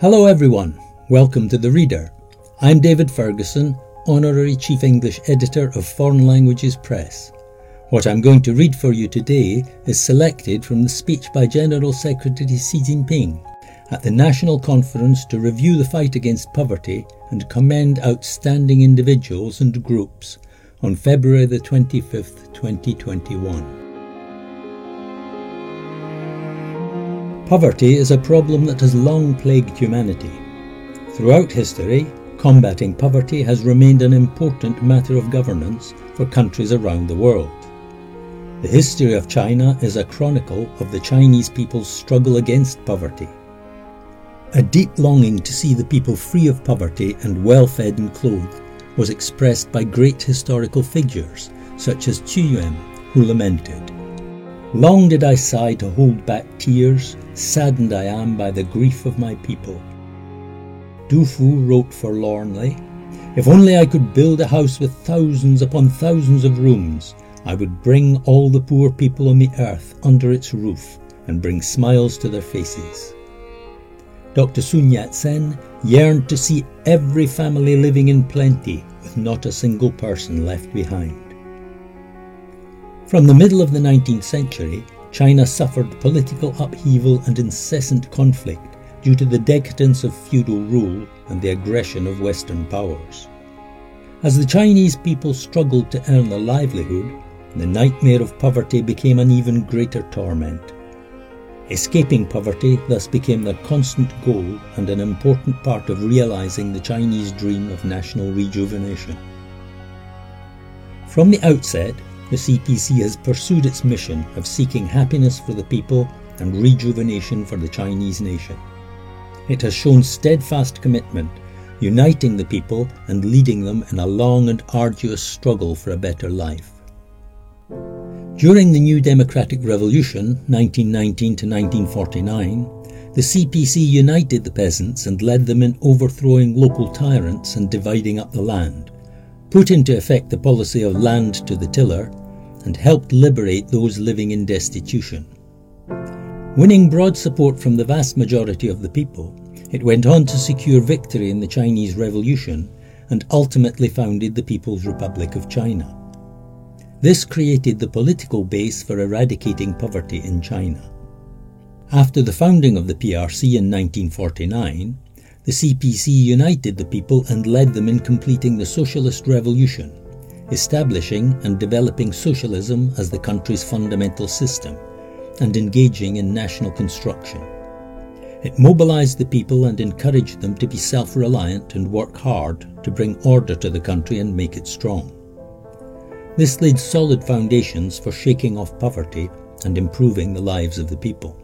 Hello, everyone. Welcome to The Reader. I'm David Ferguson, Honorary Chief English Editor of Foreign Languages Press. What I'm going to read for you today is selected from the speech by General Secretary Xi Jinping at the National Conference to review the fight against poverty and commend outstanding individuals and groups on February the 25th, 2021. Poverty is a problem that has long plagued humanity. Throughout history, combating poverty has remained an important matter of governance for countries around the world. The history of China is a chronicle of the Chinese people's struggle against poverty. A deep longing to see the people free of poverty and well fed and clothed was expressed by great historical figures such as Qu Yuan, who lamented, Long did I sigh to hold back tears, saddened I am by the grief of my people. Du Fu wrote forlornly, If only I could build a house with thousands upon thousands of rooms, I would bring all the poor people on the earth under its roof and bring smiles to their faces. Dr. Sun Yat sen yearned to see every family living in plenty with not a single person left behind. From the middle of the 19th century, China suffered political upheaval and incessant conflict due to the decadence of feudal rule and the aggression of Western powers. As the Chinese people struggled to earn a livelihood, the nightmare of poverty became an even greater torment. Escaping poverty thus became their constant goal and an important part of realizing the Chinese dream of national rejuvenation. From the outset, the CPC has pursued its mission of seeking happiness for the people and rejuvenation for the Chinese nation. It has shown steadfast commitment, uniting the people and leading them in a long and arduous struggle for a better life. During the New Democratic Revolution, 1919 to 1949, the CPC united the peasants and led them in overthrowing local tyrants and dividing up the land, put into effect the policy of land to the tiller, and helped liberate those living in destitution. Winning broad support from the vast majority of the people, it went on to secure victory in the Chinese Revolution and ultimately founded the People's Republic of China. This created the political base for eradicating poverty in China. After the founding of the PRC in 1949, the CPC united the people and led them in completing the Socialist Revolution establishing and developing socialism as the country's fundamental system, and engaging in national construction. It mobilized the people and encouraged them to be self reliant and work hard to bring order to the country and make it strong. This laid solid foundations for shaking off poverty and improving the lives of the people.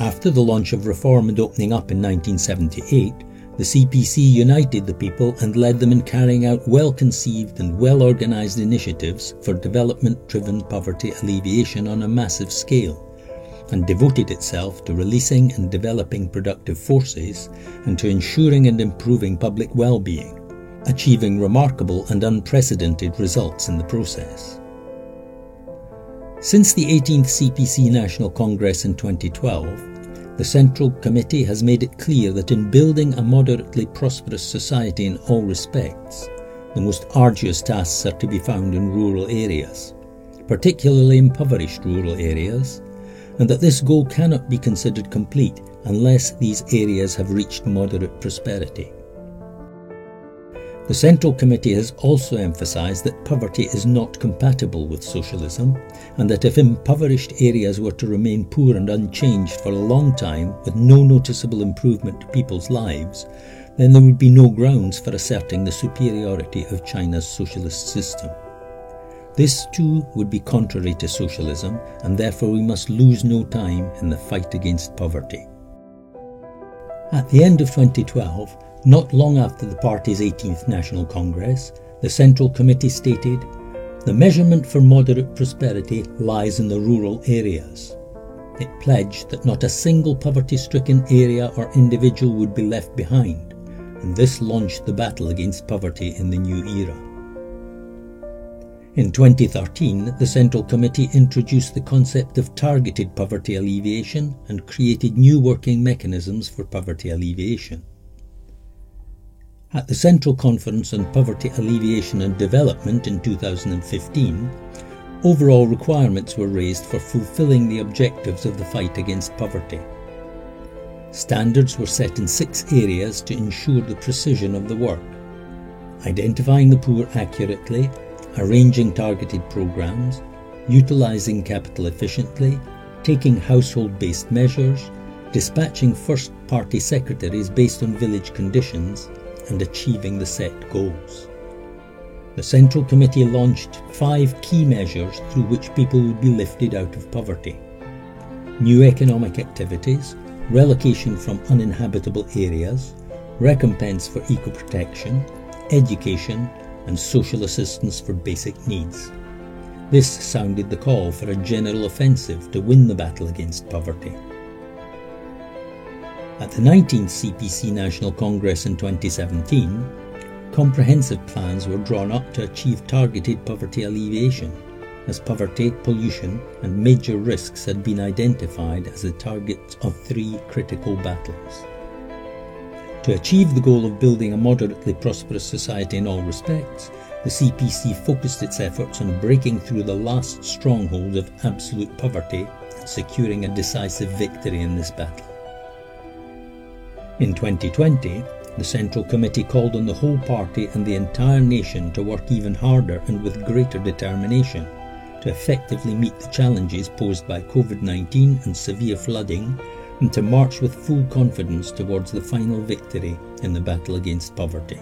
After the launch of reform and opening up in 1978, the CPC united the people and led them in carrying out well conceived and well organised initiatives for development driven poverty alleviation on a massive scale, and devoted itself to releasing and developing productive forces and to ensuring and improving public well being, achieving remarkable and unprecedented results in the process. Since the 18th CPC National Congress in 2012, the Central Committee has made it clear that in building a moderately prosperous society in all respects, the most arduous tasks are to be found in rural areas, particularly impoverished rural areas, and that this goal cannot be considered complete unless these areas have reached moderate prosperity. The Central Committee has also emphasised that poverty is not compatible with socialism, and that if impoverished areas were to remain poor and unchanged for a long time with no noticeable improvement to people's lives, then there would be no grounds for asserting the superiority of China's socialist system. This too would be contrary to socialism, and therefore we must lose no time in the fight against poverty. At the end of 2012, not long after the party's 18th National Congress, the Central Committee stated, The measurement for moderate prosperity lies in the rural areas. It pledged that not a single poverty stricken area or individual would be left behind, and this launched the battle against poverty in the new era. In 2013, the Central Committee introduced the concept of targeted poverty alleviation and created new working mechanisms for poverty alleviation. At the Central Conference on Poverty Alleviation and Development in 2015, overall requirements were raised for fulfilling the objectives of the fight against poverty. Standards were set in six areas to ensure the precision of the work identifying the poor accurately, arranging targeted programs, utilising capital efficiently, taking household based measures, dispatching first party secretaries based on village conditions, and achieving the set goals. The Central Committee launched five key measures through which people would be lifted out of poverty. New economic activities, relocation from uninhabitable areas, recompense for eco-protection, education and social assistance for basic needs. This sounded the call for a general offensive to win the battle against poverty. At the 19th CPC National Congress in 2017, comprehensive plans were drawn up to achieve targeted poverty alleviation, as poverty, pollution, and major risks had been identified as the targets of three critical battles. To achieve the goal of building a moderately prosperous society in all respects, the CPC focused its efforts on breaking through the last stronghold of absolute poverty and securing a decisive victory in this battle. In 2020, the Central Committee called on the whole party and the entire nation to work even harder and with greater determination to effectively meet the challenges posed by COVID 19 and severe flooding and to march with full confidence towards the final victory in the battle against poverty.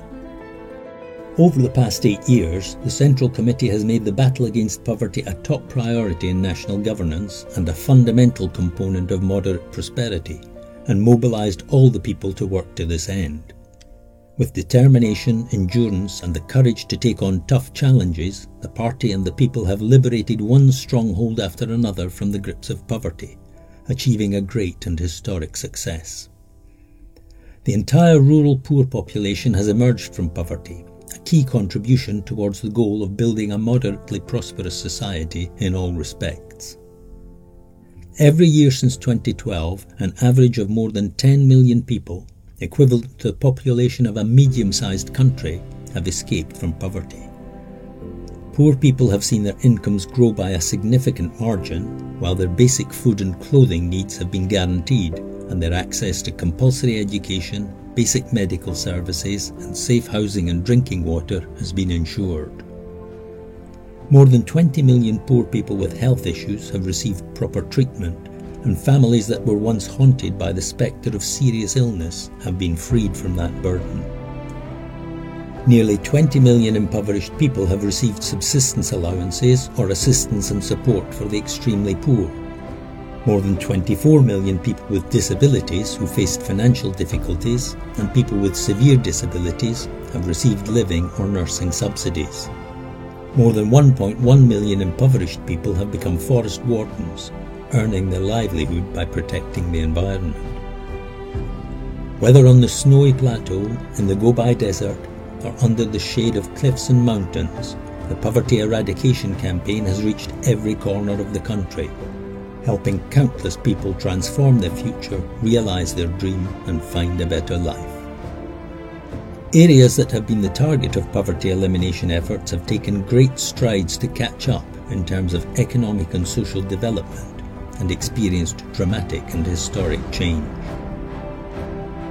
Over the past eight years, the Central Committee has made the battle against poverty a top priority in national governance and a fundamental component of moderate prosperity and mobilised all the people to work to this end. With determination, endurance, and the courage to take on tough challenges, the party and the people have liberated one stronghold after another from the grips of poverty, achieving a great and historic success. The entire rural poor population has emerged from poverty, a key contribution towards the goal of building a moderately prosperous society in all respects. Every year since 2012, an average of more than 10 million people, equivalent to the population of a medium sized country, have escaped from poverty. Poor people have seen their incomes grow by a significant margin, while their basic food and clothing needs have been guaranteed and their access to compulsory education, basic medical services, and safe housing and drinking water has been ensured. More than 20 million poor people with health issues have received proper treatment, and families that were once haunted by the spectre of serious illness have been freed from that burden. Nearly 20 million impoverished people have received subsistence allowances or assistance and support for the extremely poor. More than 24 million people with disabilities who faced financial difficulties and people with severe disabilities have received living or nursing subsidies. More than 1.1 million impoverished people have become forest wardens, earning their livelihood by protecting the environment. Whether on the snowy plateau, in the Gobi Desert, or under the shade of cliffs and mountains, the poverty eradication campaign has reached every corner of the country, helping countless people transform their future, realise their dream, and find a better life. Areas that have been the target of poverty elimination efforts have taken great strides to catch up in terms of economic and social development and experienced dramatic and historic change.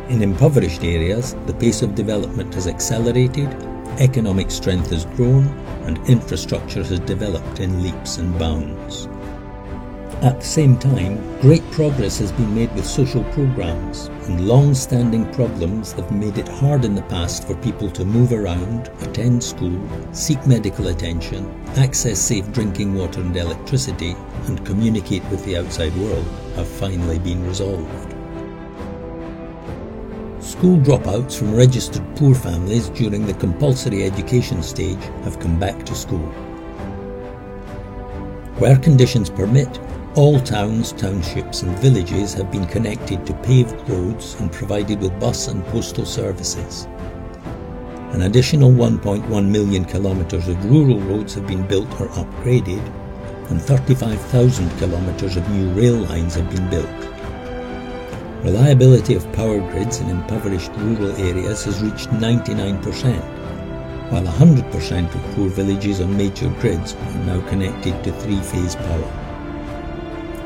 In impoverished areas, the pace of development has accelerated, economic strength has grown, and infrastructure has developed in leaps and bounds. At the same time, great progress has been made with social programs, and long standing problems that have made it hard in the past for people to move around, attend school, seek medical attention, access safe drinking water and electricity, and communicate with the outside world have finally been resolved. School dropouts from registered poor families during the compulsory education stage have come back to school. Where conditions permit, all towns, townships and villages have been connected to paved roads and provided with bus and postal services. An additional 1.1 million kilometres of rural roads have been built or upgraded, and 35,000 kilometres of new rail lines have been built. Reliability of power grids in impoverished rural areas has reached 99%, while 100% of poor villages on major grids are now connected to three-phase power.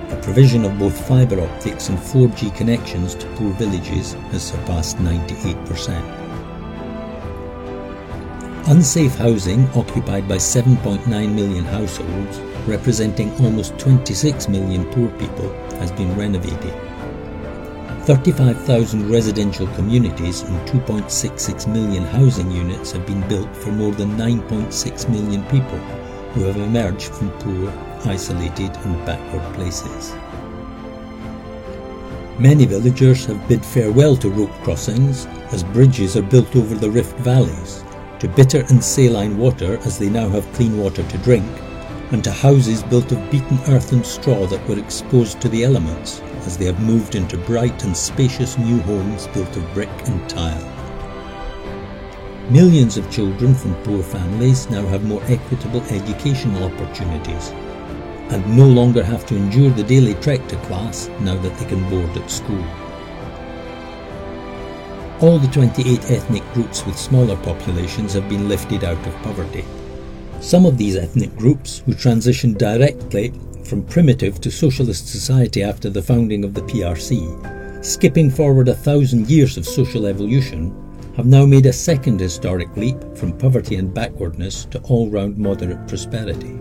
The provision of both fibre optics and 4G connections to poor villages has surpassed 98%. Unsafe housing occupied by 7.9 million households, representing almost 26 million poor people, has been renovated. 35,000 residential communities and 2.66 million housing units have been built for more than 9.6 million people who have emerged from poor, isolated and backward places. Many villagers have bid farewell to rope crossings as bridges are built over the rift valleys to bitter and saline water as they now have clean water to drink, and to houses built of beaten earth and straw that were exposed to the elements as they have moved into bright and spacious new homes built of brick and tile. Millions of children from poor families now have more equitable educational opportunities and no longer have to endure the daily trek to class now that they can board at school. All the 28 ethnic groups with smaller populations have been lifted out of poverty. Some of these ethnic groups, who transitioned directly from primitive to socialist society after the founding of the PRC, skipping forward a thousand years of social evolution, have now made a second historic leap from poverty and backwardness to all round moderate prosperity.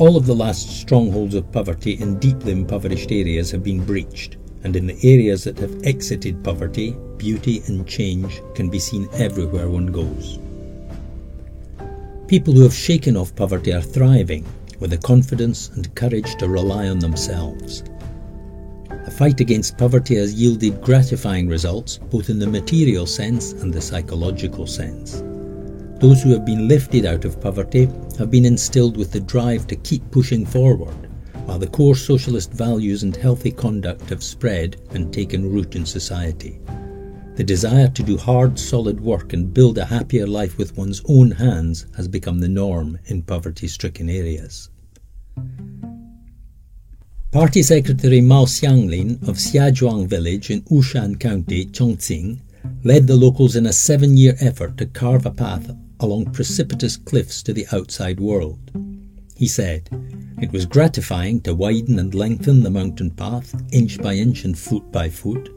All of the last strongholds of poverty in deeply impoverished areas have been breached, and in the areas that have exited poverty, beauty and change can be seen everywhere one goes. People who have shaken off poverty are thriving with the confidence and courage to rely on themselves. The fight against poverty has yielded gratifying results both in the material sense and the psychological sense. Those who have been lifted out of poverty have been instilled with the drive to keep pushing forward while the core socialist values and healthy conduct have spread and taken root in society. The desire to do hard, solid work and build a happier life with one's own hands has become the norm in poverty stricken areas. Party Secretary Mao Xianglin of Xiazhuang village in Wushan County, Chongqing, led the locals in a seven year effort to carve a path along precipitous cliffs to the outside world. He said, It was gratifying to widen and lengthen the mountain path inch by inch and foot by foot.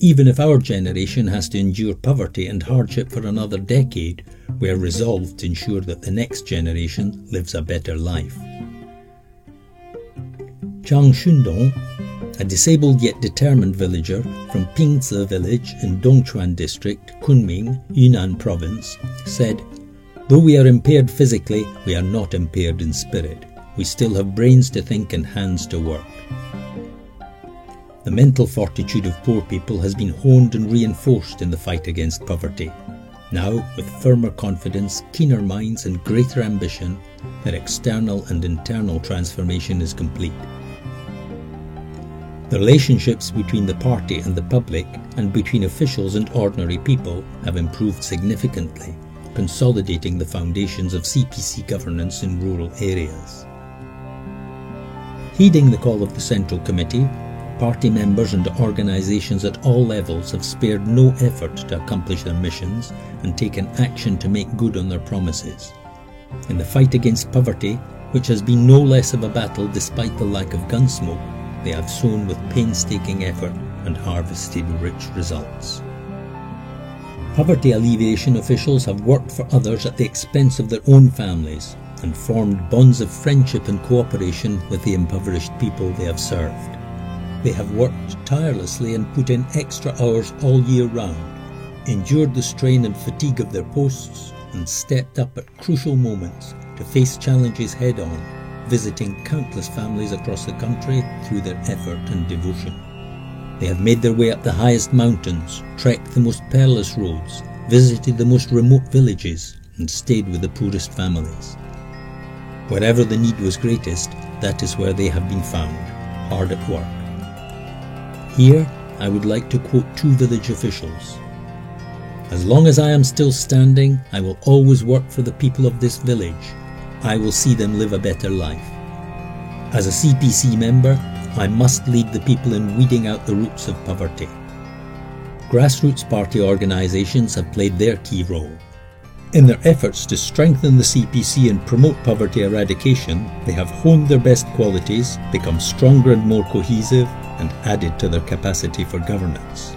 Even if our generation has to endure poverty and hardship for another decade, we are resolved to ensure that the next generation lives a better life. Zhang Shundong, a disabled yet determined villager from Pingzi village in Dongchuan district, Kunming, Yunnan province, said, Though we are impaired physically, we are not impaired in spirit. We still have brains to think and hands to work. The mental fortitude of poor people has been honed and reinforced in the fight against poverty. Now, with firmer confidence, keener minds, and greater ambition, their external and internal transformation is complete. The relationships between the party and the public, and between officials and ordinary people, have improved significantly consolidating the foundations of CPC governance in rural areas. Heeding the call of the Central Committee, party members and organisations at all levels have spared no effort to accomplish their missions and taken action to make good on their promises. In the fight against poverty, which has been no less of a battle despite the lack of gunsmoke, they have sown with painstaking effort and harvested rich results. Poverty alleviation officials have worked for others at the expense of their own families and formed bonds of friendship and cooperation with the impoverished people they have served. They have worked tirelessly and put in extra hours all year round, endured the strain and fatigue of their posts, and stepped up at crucial moments to face challenges head on, visiting countless families across the country through their effort and devotion. They have made their way up the highest mountains, trekked the most perilous roads, visited the most remote villages, and stayed with the poorest families. Wherever the need was greatest, that is where they have been found, hard at work. Here, I would like to quote two village officials. As long as I am still standing, I will always work for the people of this village. I will see them live a better life. As a CPC member, I must lead the people in weeding out the roots of poverty. Grassroots party organisations have played their key role. In their efforts to strengthen the CPC and promote poverty eradication, they have honed their best qualities, become stronger and more cohesive, and added to their capacity for governance.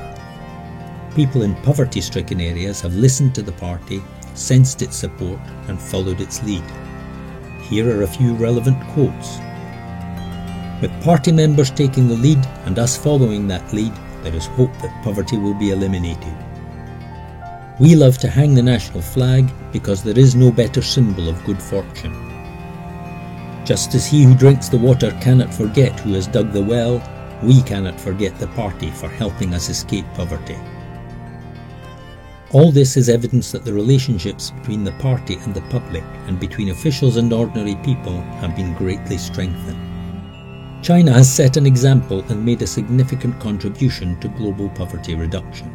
People in poverty stricken areas have listened to the party, sensed its support, and followed its lead. Here are a few relevant quotes. With party members taking the lead and us following that lead, there is hope that poverty will be eliminated. We love to hang the national flag because there is no better symbol of good fortune. Just as he who drinks the water cannot forget who has dug the well, we cannot forget the party for helping us escape poverty. All this is evidence that the relationships between the party and the public and between officials and ordinary people have been greatly strengthened. China has set an example and made a significant contribution to global poverty reduction.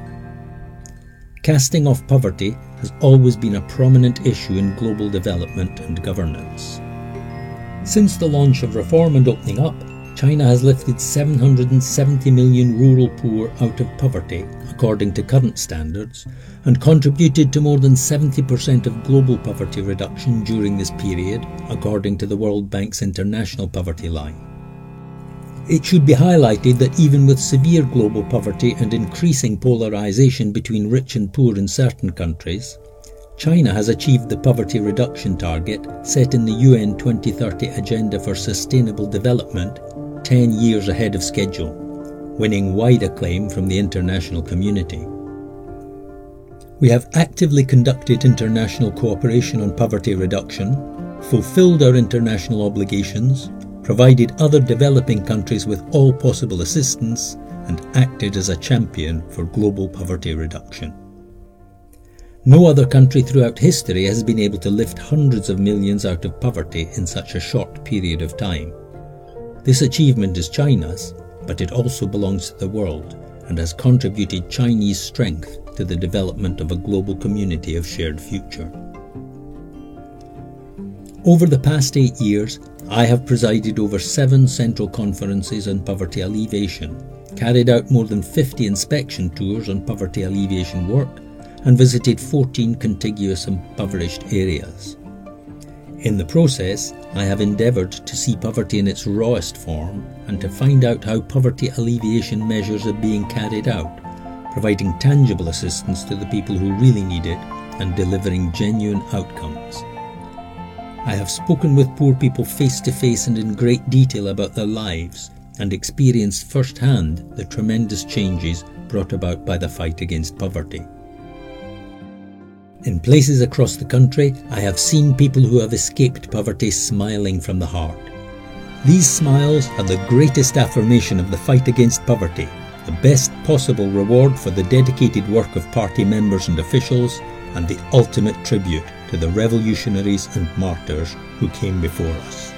Casting off poverty has always been a prominent issue in global development and governance. Since the launch of reform and opening up, China has lifted 770 million rural poor out of poverty, according to current standards, and contributed to more than 70% of global poverty reduction during this period, according to the World Bank's International Poverty Line. It should be highlighted that even with severe global poverty and increasing polarization between rich and poor in certain countries, China has achieved the poverty reduction target set in the UN 2030 Agenda for Sustainable Development 10 years ahead of schedule, winning wide acclaim from the international community. We have actively conducted international cooperation on poverty reduction, fulfilled our international obligations, provided other developing countries with all possible assistance, and acted as a champion for global poverty reduction. No other country throughout history has been able to lift hundreds of millions out of poverty in such a short period of time. This achievement is China's, but it also belongs to the world and has contributed Chinese strength to the development of a global community of shared future. Over the past eight years, I have presided over seven central conferences on poverty alleviation, carried out more than 50 inspection tours on poverty alleviation work, and visited 14 contiguous impoverished areas. In the process, I have endeavoured to see poverty in its rawest form and to find out how poverty alleviation measures are being carried out, providing tangible assistance to the people who really need it and delivering genuine outcomes. I have spoken with poor people face to face and in great detail about their lives and experienced firsthand the tremendous changes brought about by the fight against poverty. In places across the country, I have seen people who have escaped poverty smiling from the heart. These smiles are the greatest affirmation of the fight against poverty, the best possible reward for the dedicated work of party members and officials, and the ultimate tribute to the revolutionaries and martyrs who came before us.